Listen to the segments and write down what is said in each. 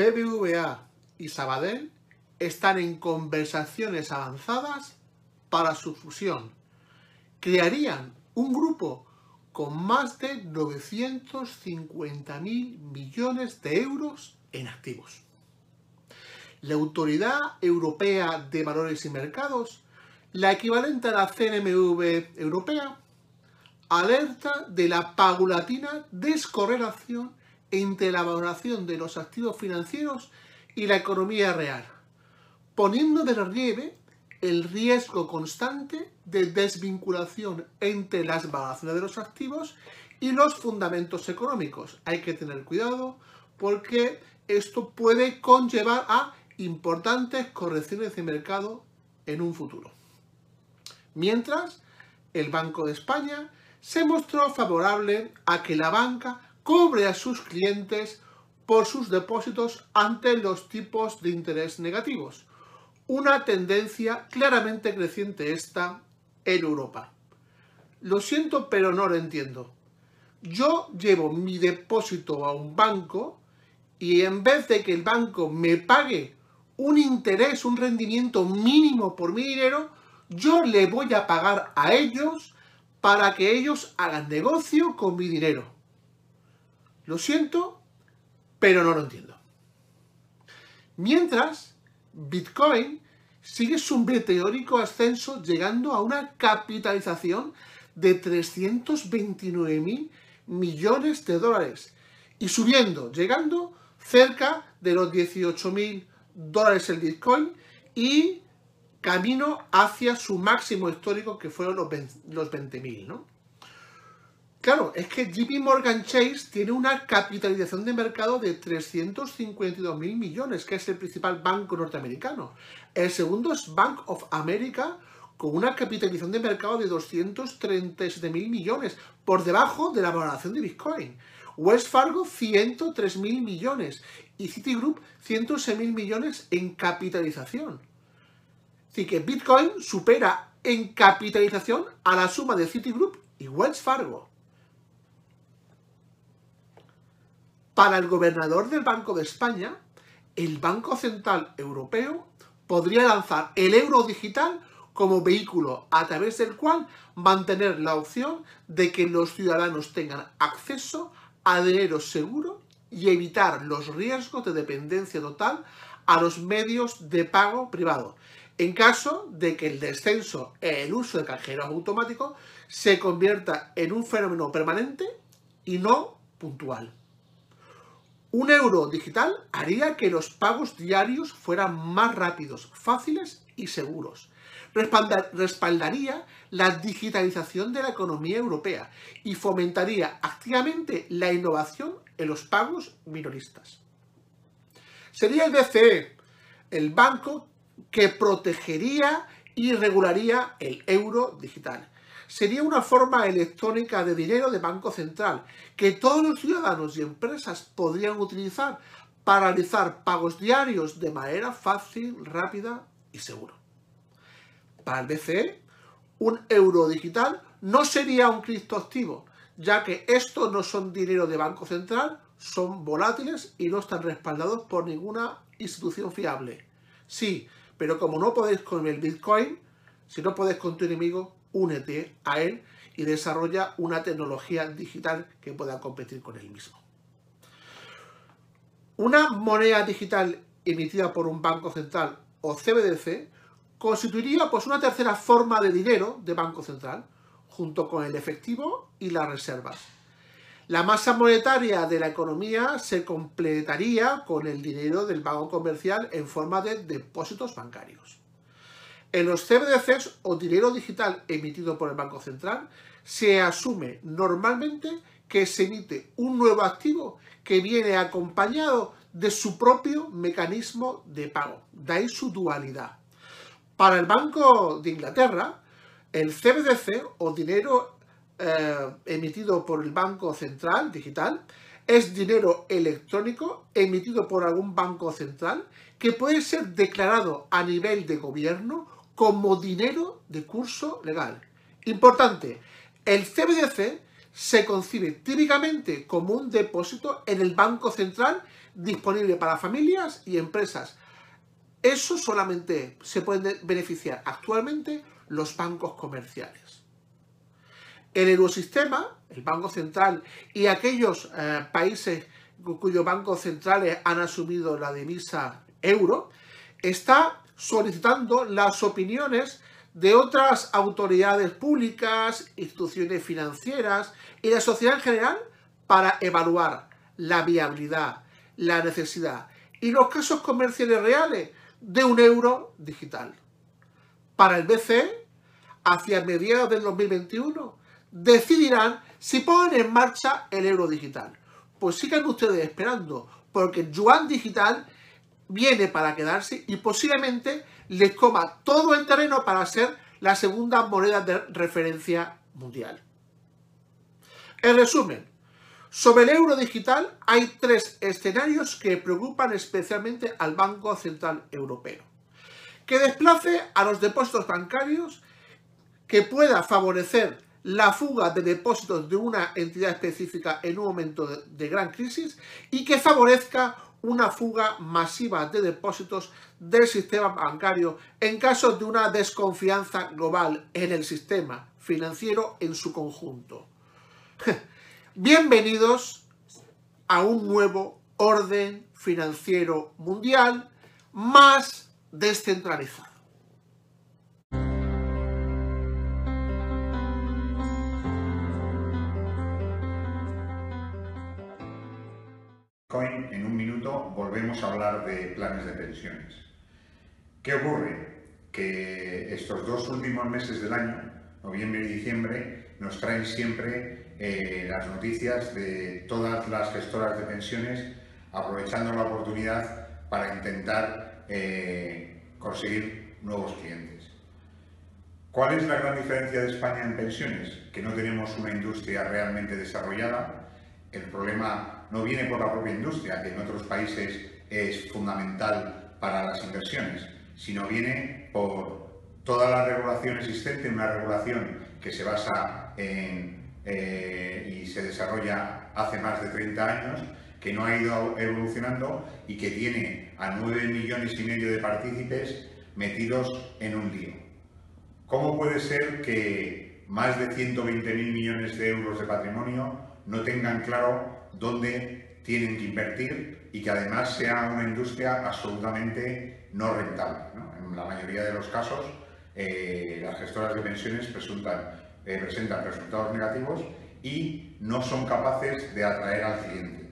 BBVA y Sabadell están en conversaciones avanzadas para su fusión. Crearían un grupo con más de 950.000 millones de euros en activos. La Autoridad Europea de Valores y Mercados, la equivalente a la CNMV europea, alerta de la paulatina descorrelación entre la valoración de los activos financieros y la economía real, poniendo de relieve el riesgo constante de desvinculación entre las valoraciones de los activos y los fundamentos económicos. Hay que tener cuidado porque esto puede conllevar a importantes correcciones de mercado en un futuro. Mientras, el Banco de España se mostró favorable a que la banca cobre a sus clientes por sus depósitos ante los tipos de interés negativos. Una tendencia claramente creciente esta en Europa. Lo siento, pero no lo entiendo. Yo llevo mi depósito a un banco y en vez de que el banco me pague un interés, un rendimiento mínimo por mi dinero, yo le voy a pagar a ellos para que ellos hagan negocio con mi dinero. Lo siento, pero no lo entiendo. Mientras, Bitcoin sigue su meteórico ascenso llegando a una capitalización de 329 mil millones de dólares y subiendo, llegando cerca de los 18 mil dólares el Bitcoin y camino hacia su máximo histórico que fueron los 20 mil, ¿no? Claro, es que JP Morgan Chase tiene una capitalización de mercado de 352 mil millones, que es el principal banco norteamericano. El segundo es Bank of America, con una capitalización de mercado de 237 mil millones, por debajo de la valoración de Bitcoin. Wells Fargo, 103 mil millones. Y Citigroup, 106 mil millones en capitalización. Así que Bitcoin supera en capitalización a la suma de Citigroup y Wells Fargo. Para el gobernador del Banco de España, el Banco Central Europeo podría lanzar el euro digital como vehículo a través del cual mantener la opción de que los ciudadanos tengan acceso a dinero seguro y evitar los riesgos de dependencia total a los medios de pago privado, en caso de que el descenso en el uso de cajeros automáticos se convierta en un fenómeno permanente y no puntual. Un euro digital haría que los pagos diarios fueran más rápidos, fáciles y seguros. Respaldaría la digitalización de la economía europea y fomentaría activamente la innovación en los pagos minoristas. Sería el BCE el banco que protegería y regularía el euro digital sería una forma electrónica de dinero de Banco Central que todos los ciudadanos y empresas podrían utilizar para realizar pagos diarios de manera fácil, rápida y segura. Para el BCE, un euro digital no sería un criptoactivo, ya que estos no son dinero de Banco Central, son volátiles y no están respaldados por ninguna institución fiable. Sí, pero como no podéis con el Bitcoin, si no podéis con tu enemigo, únete a él y desarrolla una tecnología digital que pueda competir con él mismo. Una moneda digital emitida por un banco central o CBDC constituiría pues, una tercera forma de dinero de banco central, junto con el efectivo y las reservas. La masa monetaria de la economía se completaría con el dinero del banco comercial en forma de depósitos bancarios. En los CBDCs o dinero digital emitido por el Banco Central se asume normalmente que se emite un nuevo activo que viene acompañado de su propio mecanismo de pago. De ahí su dualidad. Para el Banco de Inglaterra, el CBDC o dinero eh, emitido por el Banco Central digital es dinero electrónico emitido por algún banco central que puede ser declarado a nivel de gobierno como dinero de curso legal. Importante, el CBDC se concibe típicamente como un depósito en el Banco Central disponible para familias y empresas. Eso solamente se pueden beneficiar actualmente los bancos comerciales. El eurosistema, el Banco Central y aquellos eh, países cuyos bancos centrales han asumido la divisa euro, está solicitando las opiniones de otras autoridades públicas, instituciones financieras y la sociedad en general para evaluar la viabilidad, la necesidad y los casos comerciales reales de un euro digital. Para el BCE, hacia mediados del 2021, decidirán si ponen en marcha el euro digital. Pues sigan ustedes esperando, porque yuan digital viene para quedarse y posiblemente les coma todo el terreno para ser la segunda moneda de referencia mundial. En resumen, sobre el euro digital hay tres escenarios que preocupan especialmente al Banco Central Europeo. Que desplace a los depósitos bancarios, que pueda favorecer la fuga de depósitos de una entidad específica en un momento de, gran crisis y que favorezca una fuga masiva de depósitos del sistema bancario en caso de una desconfianza global en el sistema financiero en su conjunto. Bienvenidos a un nuevo orden financiero mundial más descentralizado. En un minuto volvemos a hablar de planes de pensiones. ¿Qué ocurre? Que estos dos últimos meses del año, noviembre y diciembre, nos traen siempre eh, las noticias de todas las gestoras de pensiones aprovechando la oportunidad para intentar eh, conseguir nuevos clientes. ¿Cuál es la gran diferencia de España en pensiones? Que no tenemos una industria realmente desarrollada. El problema no viene por la propia industria, que en otros países es fundamental para las inversiones, sino viene por toda la regulación existente, una regulación que se basa eh, y se desarrolla hace más de 30 años, que no ha ido evolucionando y que tiene a 9 millones y medio de partícipes metidos en un lío. ¿Cómo puede ser que más de 120.000 millones de euros de patrimonio no tengan claro dónde tienen que invertir y que además sea una industria absolutamente no rentable. En la mayoría de los casos, eh, las gestoras de pensiones eh, presentan resultados negativos y no son capaces de atraer al cliente.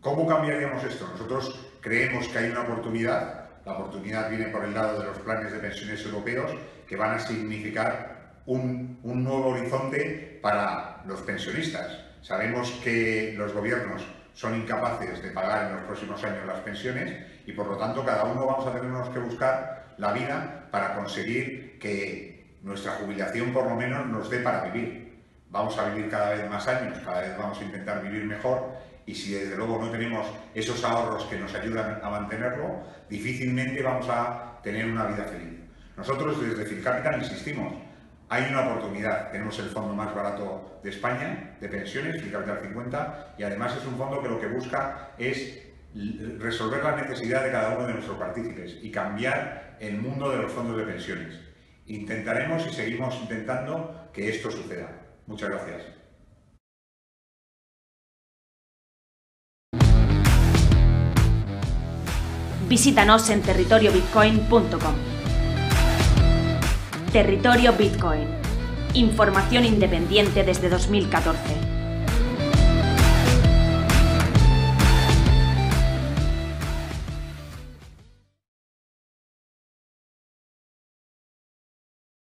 ¿Cómo cambiaríamos esto? Nosotros creemos que hay una oportunidad, la oportunidad viene por el lado de los planes de pensiones europeos que van a significar un nuevo horizonte para los pensionistas Sabemos que los gobiernos son incapaces de pagar en los próximos años las pensiones y por lo tanto cada uno vamos a tenernos que buscar la vida para conseguir que nuestra jubilación por lo menos nos dé para vivir. Vamos a vivir cada vez más años, cada vez vamos a intentar vivir mejor y si desde luego no tenemos esos ahorros que nos ayudan a mantenerlo, difícilmente vamos a tener una vida feliz. Nosotros desde Filcapital insistimos, hay una oportunidad. Tenemos el fondo más barato de España, de pensiones, el Capital 50, y además es un fondo que lo que busca es resolver la necesidad de cada uno de nuestros partícipes y cambiar el mundo de los fondos de pensiones. Intentaremos y seguimos intentando que esto suceda. Muchas gracias. Visítanos en territoriobitcoin.com. Territorio Bitcoin. Información independiente desde 2014.